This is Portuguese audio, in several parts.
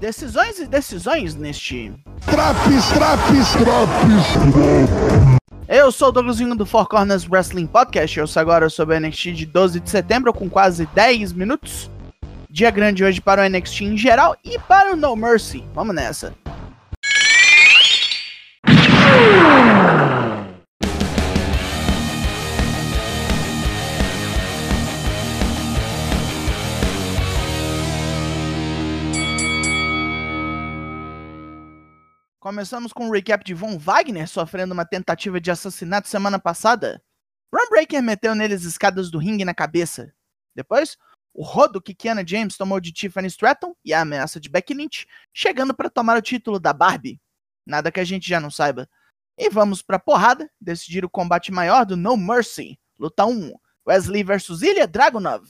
Decisões e decisões neste. Traps, traps, traps. Eu sou o Douglasinho do Four Corners Wrestling Podcast. Eu sou agora sobre o NXT de 12 de setembro, com quase 10 minutos. Dia grande hoje para o NXT em geral e para o No Mercy. Vamos nessa. Começamos com um recap de Von Wagner sofrendo uma tentativa de assassinato semana passada. Ron Breaker meteu nele as escadas do ringue na cabeça. Depois, o rodo que Kiana James tomou de Tiffany Stratton e a ameaça de Becky Lynch, chegando para tomar o título da Barbie. Nada que a gente já não saiba. E vamos pra porrada, decidir o combate maior do No Mercy. Luta 1, Wesley vs Ilya Dragunov.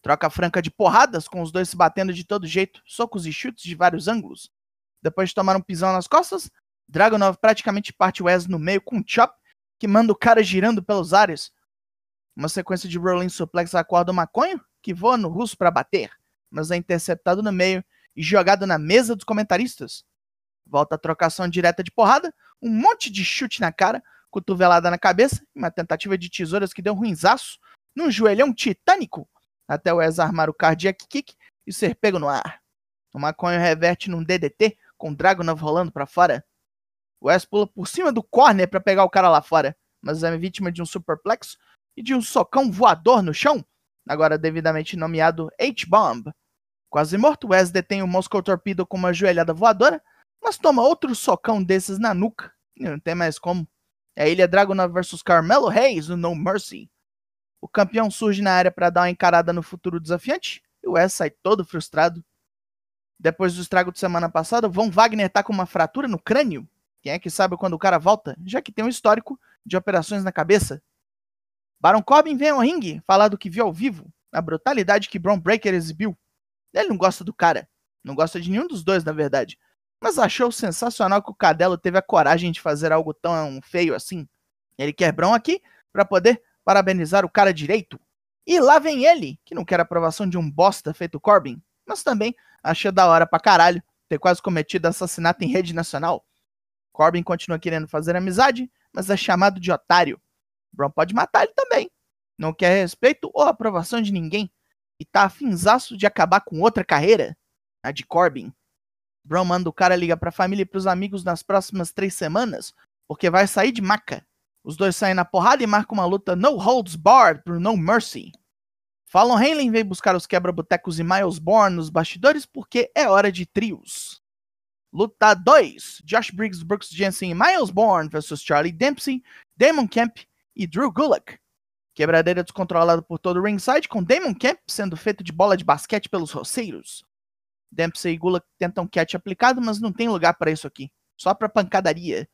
Troca franca de porradas, com os dois se batendo de todo jeito, socos e chutes de vários ângulos. Depois de tomar um pisão nas costas, Dragunov praticamente parte Wesley no meio com um chop, que manda o cara girando pelos ares. Uma sequência de rolling suplex acorda o maconho, que voa no russo para bater, mas é interceptado no meio e jogado na mesa dos comentaristas. Volta a trocação direta de porrada, um monte de chute na cara, cotovelada na cabeça, uma tentativa de tesouras que deu um ruinzaço, num joelhão titânico, até o Wes armar o cardiac kick e ser pego no ar. O maconho reverte num DDT, com Dragunov rolando para fora. O Wes pula por cima do corner para pegar o cara lá fora, mas é vítima de um superplex e de um socão voador no chão, agora devidamente nomeado H-Bomb. Quase morto, Wes detém o Moscow Torpedo com uma joelhada voadora, mas toma outro socão desses na nuca. Não tem mais como. É a Ilha Dragunov versus Carmelo Reis no No Mercy. O campeão surge na área para dar uma encarada no futuro desafiante e o Wes sai todo frustrado. Depois do estrago de semana passada, Von Wagner tá com uma fratura no crânio. Quem é que sabe quando o cara volta, já que tem um histórico de operações na cabeça. Baron Corbin vem ao ringue falar do que viu ao vivo, a brutalidade que Braun Breaker exibiu. Ele não gosta do cara, não gosta de nenhum dos dois, na verdade, mas achou sensacional que o Cadelo teve a coragem de fazer algo tão feio assim. Ele quer Braun aqui para poder parabenizar o cara direito. E lá vem ele, que não quer aprovação de um bosta feito Corbin, mas também achou da hora pra caralho ter quase cometido assassinato em rede nacional. Corbin continua querendo fazer amizade, mas é chamado de otário. Braun pode matar ele também. Não quer respeito ou aprovação de ninguém. E tá afinzaço de acabar com outra carreira, a de Corbin. Braun manda o cara ligar pra família e pros amigos nas próximas três semanas, porque vai sair de maca. Os dois saem na porrada e marcam uma luta no holds barred pro No Mercy. Fallon Henley vem buscar os quebra-botecos e Miles Bourne nos bastidores porque é hora de trios. Luta 2: Josh Briggs, Brooks Jensen e Miles Bourne versus Charlie Dempsey, Damon Kemp e Drew Gulak. Quebradeira descontrolada por todo o ringside, com Damon Kemp sendo feito de bola de basquete pelos roceiros. Dempsey e Gulak tentam catch aplicado, mas não tem lugar para isso aqui. Só para pancadaria.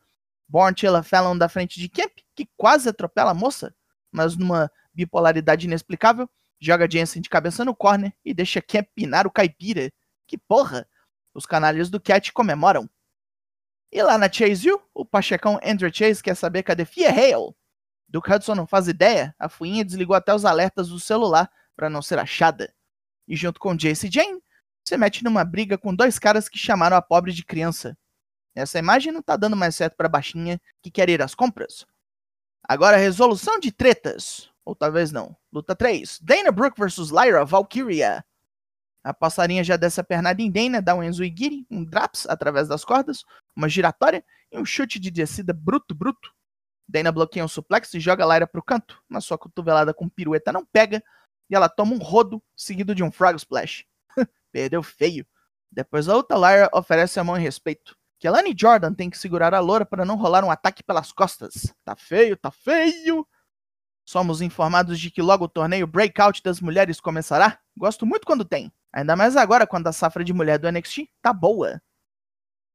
Bourne tira Fallon da frente de Kemp, que quase atropela a moça, mas numa bipolaridade inexplicável, joga Jensen de cabeça no corner e deixa Kemp pinar o caipira. Que porra! Os canalhas do Cat comemoram. E lá na Chase U, o pachecão Andrew Chase quer saber cadê Fia Hale. Duke Hudson não faz ideia, a fuinha desligou até os alertas do celular para não ser achada. E junto com Jace e Jane, se mete numa briga com dois caras que chamaram a pobre de criança. Essa imagem não tá dando mais certo pra baixinha que quer ir às compras. Agora, resolução de tretas. Ou talvez não. Luta 3. Dana Brooke vs Lyra Valkyria. A passarinha já desce a pernada em Dana, dá um Enzuigiri, um Draps através das cordas, uma giratória e um chute de descida bruto, bruto. Dana bloqueia um suplex e joga Lyra pro canto, mas sua cotovelada com pirueta não pega e ela toma um rodo seguido de um Frog Splash. Perdeu feio. Depois a outra Lyra oferece a mão em respeito. Kelani Jordan tem que segurar a loura para não rolar um ataque pelas costas. Tá feio, tá feio. Somos informados de que logo o torneio Breakout das mulheres começará. Gosto muito quando tem. Ainda mais agora, quando a safra de mulher do NXT tá boa.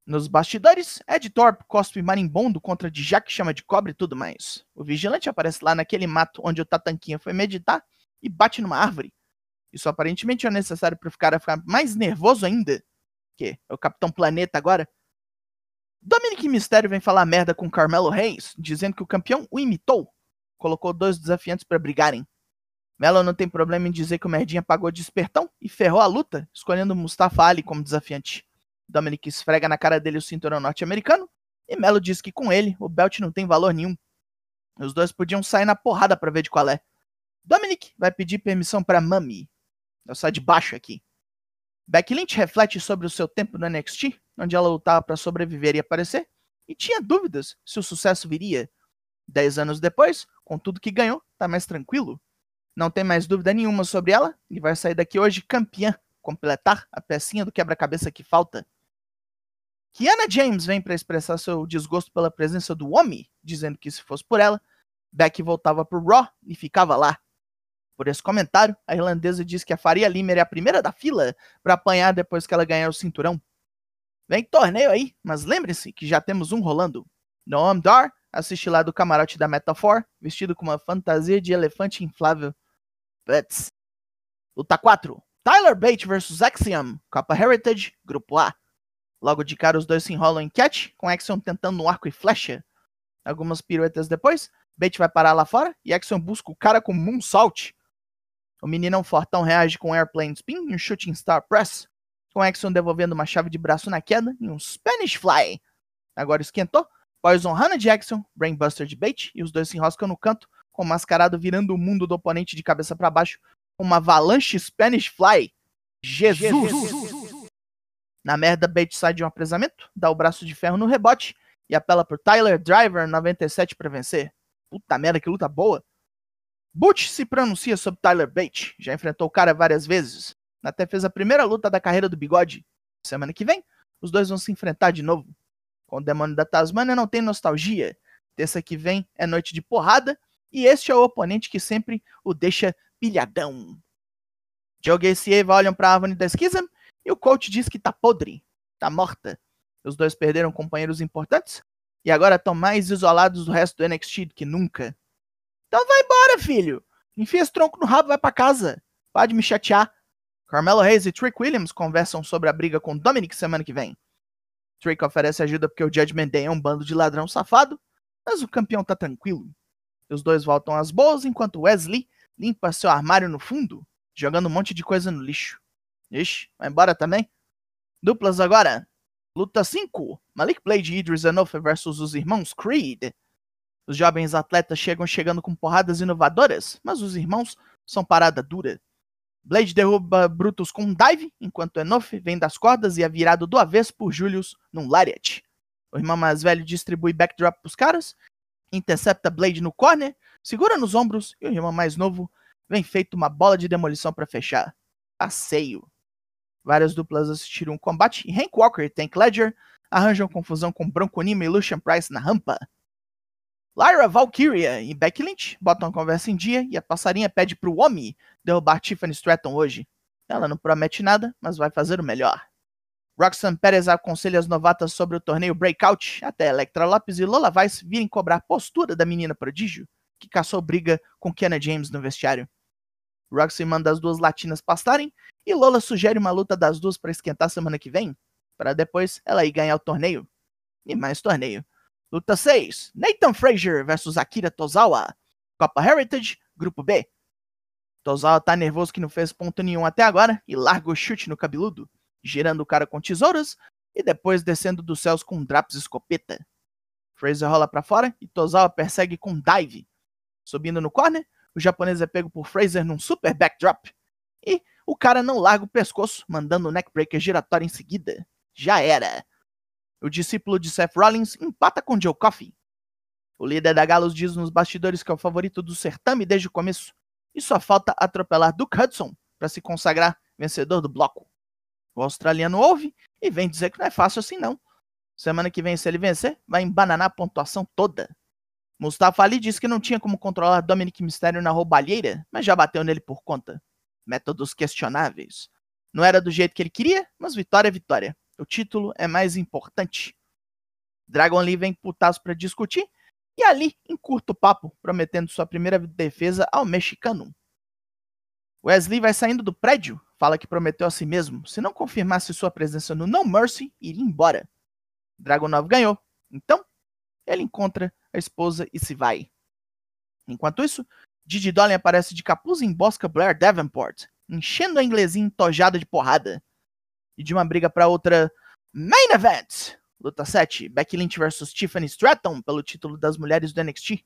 Nos bastidores, Ed Thorpe cospe marimbondo contra Dijak chama de cobre e tudo mais. O vigilante aparece lá naquele mato onde o Tatanquinha foi meditar e bate numa árvore. Isso aparentemente é necessário para o cara ficar mais nervoso ainda. Que é o Capitão Planeta agora. Dominic Mysterio vem falar merda com Carmelo Reis, dizendo que o campeão o imitou. Colocou dois desafiantes para brigarem. Melo não tem problema em dizer que o Merdinha pagou de espertão e ferrou a luta, escolhendo Mustafa Ali como desafiante. Dominic esfrega na cara dele o cinturão norte-americano e Melo diz que com ele o belt não tem valor nenhum. Os dois podiam sair na porrada para ver de qual é. Dominic vai pedir permissão para Mami. Eu saio de baixo aqui. Becky Lynch reflete sobre o seu tempo no NXT, onde ela lutava para sobreviver e aparecer, e tinha dúvidas se o sucesso viria. Dez anos depois, com tudo que ganhou, tá mais tranquilo. Não tem mais dúvida nenhuma sobre ela e vai sair daqui hoje campeã, completar a pecinha do quebra-cabeça que falta. Kiana James vem para expressar seu desgosto pela presença do homem, dizendo que se fosse por ela, Becky voltava pro Raw e ficava lá. Por esse comentário, a irlandesa diz que a Faria Limer é a primeira da fila para apanhar depois que ela ganhar o cinturão. Vem torneio aí, mas lembre-se que já temos um rolando. Noam Dar assiste lá do camarote da Metafor, vestido com uma fantasia de elefante inflável. Putz. Luta 4. Tyler Bate vs Axiom, Copa Heritage, Grupo A. Logo de cara, os dois se enrolam em catch, com Axiom tentando um arco e flecha. Algumas piruetas depois, Bate vai parar lá fora e Axiom busca o cara com Moonsault. O meninão fortão reage com Airplane Spin e um Shooting Star Press, com Axiom devolvendo uma chave de braço na queda e um Spanish Fly. Agora esquentou, Poison de Axiom, Brainbuster de Bate e os dois se enroscam no canto, com o mascarado virando o mundo do oponente de cabeça para baixo, com uma avalanche Spanish Fly. Jesus! Jesus. Na merda, Bates sai de um apresamento, dá o braço de ferro no rebote e apela por Tyler Driver 97 para vencer. Puta merda, que luta boa. Butch se pronuncia sobre Tyler Bates, já enfrentou o cara várias vezes, até fez a primeira luta da carreira do bigode. Semana que vem, os dois vão se enfrentar de novo. Com o demônio da Tasmania não tem nostalgia. Terça que vem é noite de porrada e este é o oponente que sempre o deixa pilhadão. Gacy e Eva olham pra Avani da Schism e o coach diz que tá podre, tá morta. Os dois perderam companheiros importantes e agora estão mais isolados do resto do NXT do que nunca. Então vai embora, filho. Enfia esse tronco no rabo e vai pra casa. Pode me chatear. Carmelo Hayes e Trick Williams conversam sobre a briga com Dominic semana que vem. Trick oferece ajuda porque o Judgment Day é um bando de ladrão safado, mas o campeão tá tranquilo. Os dois voltam às boas enquanto Wesley limpa seu armário no fundo, jogando um monte de coisa no lixo. Ixi, vai embora também? Duplas agora. Luta 5. Malik Blade e Idris Enofe versus os irmãos Creed. Os jovens atletas chegam chegando com porradas inovadoras, mas os irmãos são parada dura. Blade derruba Brutus com um dive, enquanto Enofe vem das cordas e é virado do avesso por Julius num lariat. O irmão mais velho distribui backdrop pros caras, intercepta Blade no corner, segura nos ombros e o irmão mais novo vem feito uma bola de demolição para fechar. Passeio. Várias duplas assistiram o combate e Hank Walker e Tank Ledger arranjam confusão com Bronco Nima e Lucian Price na rampa. Lyra Valkyria e Becky Lynch botam a conversa em dia e a passarinha pede pro Omi derrubar Tiffany Stratton hoje. Ela não promete nada, mas vai fazer o melhor. Roxanne Perez aconselha as novatas sobre o torneio Breakout, até Electra Lopes e Lola Vice virem cobrar postura da menina prodígio, que caçou briga com Kenna James no vestiário. Roxy manda as duas latinas pastarem e Lola sugere uma luta das duas para esquentar semana que vem, para depois ela ir ganhar o torneio. E mais torneio. Luta 6: Nathan Frazier versus Akira Tozawa. Copa Heritage, Grupo B. Tozawa tá nervoso que não fez ponto nenhum até agora e larga o chute no cabeludo, girando o cara com tesouras e depois descendo dos céus com um Draps escopeta. Fraser rola para fora e Tozawa persegue com dive. Subindo no corner, o japonês é pego por Fraser num super backdrop. E o cara não larga o pescoço, mandando o neckbreaker giratório em seguida. Já era. O discípulo de Seth Rollins empata com Joe Coffey. O líder da Galos diz nos bastidores que é o favorito do certame desde o começo. E só falta atropelar Duke Hudson para se consagrar vencedor do bloco. O australiano ouve e vem dizer que não é fácil assim não. Semana que vem, se ele vencer, vai embananar a pontuação toda. Mustafa Ali disse que não tinha como controlar Dominic Mysterio na roubalheira, mas já bateu nele por conta. Métodos questionáveis. Não era do jeito que ele queria, mas vitória é vitória. O título é mais importante. Dragon Lee vem putaço para discutir e ali encurta o papo, prometendo sua primeira defesa ao mexicano. Wesley vai saindo do prédio, fala que prometeu a si mesmo, se não confirmasse sua presença no No Mercy, iria embora. Dragonov ganhou, então ele encontra a esposa e se vai. Enquanto isso, Didi Dolan aparece de capuz e embosca Blair Davenport, enchendo a inglesinha entojada de porrada. E de uma briga para outra, Main Event! Luta 7, Becky Lynch vs Tiffany Stratton pelo título das mulheres do NXT.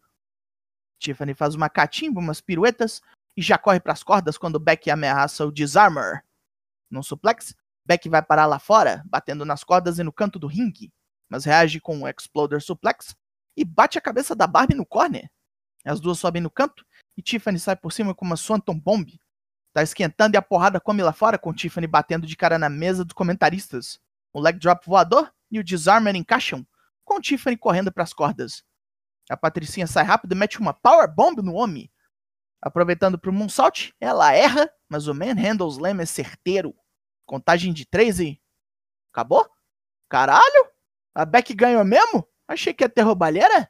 Tiffany faz uma catimba, umas piruetas e já corre para as cordas quando Becky ameaça o Disarmer. Num suplex, Becky vai parar lá fora, batendo nas cordas e no canto do ringue, mas reage com um Exploder Suplex e bate a cabeça da Barbie no corner. As duas sobem no canto e Tiffany sai por cima com uma Swanton Bomb. Tá esquentando e a porrada come lá fora com Tiffany batendo de cara na mesa dos comentaristas. O leg drop voador e o Disarmer encaixam, com Tiffany correndo para as cordas. A Patricinha sai rápido e mete uma Power Bomb no homem. Aproveitando para o Moonsault, ela erra, mas o Manhandle Slam é certeiro. Contagem de três e... Acabou? Caralho? A Beck ganhou mesmo? Achei que ia ter roubalheira.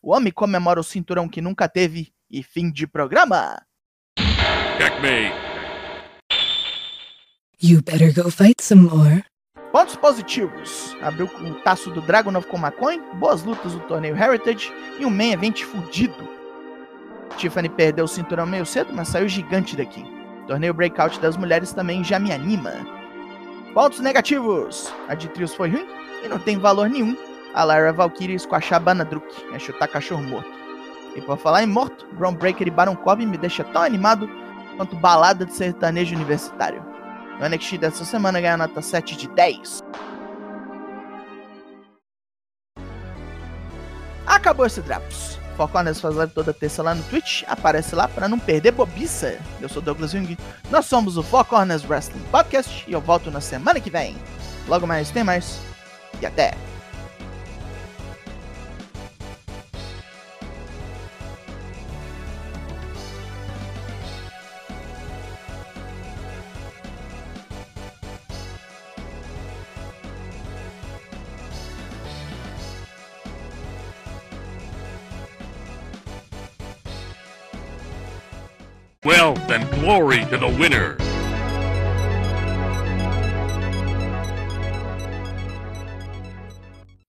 O homem comemora o cinturão que nunca teve e fim de programa. Checkmate. You better go fight some more. Pontos positivos. Abriu o taço do Dragunov com McCoy, boas lutas do torneio Heritage e um main event fudido. Tiffany perdeu o cinturão meio cedo, mas saiu gigante daqui. Torneio Breakout das mulheres também já me anima. Pontos negativos. A de trios foi ruim e não tem valor nenhum. A Lyra Valkyrie esquachar Banadruk, é chutar cachorro morto. E por falar em morto, Ground Breaker e Baron Corbin me deixa tão animado quanto balada de sertanejo universitário. O NXT dessa semana ganha nota 7 de 10. Acabou esse Drops. Foconas faz live toda terça lá no Twitch. Aparece lá para não perder bobiça. Eu sou Douglas Jung. Nós somos o Four Wrestling Podcast. E eu volto na semana que vem. Logo mais tem mais. E até. Wealth and glory to the winner.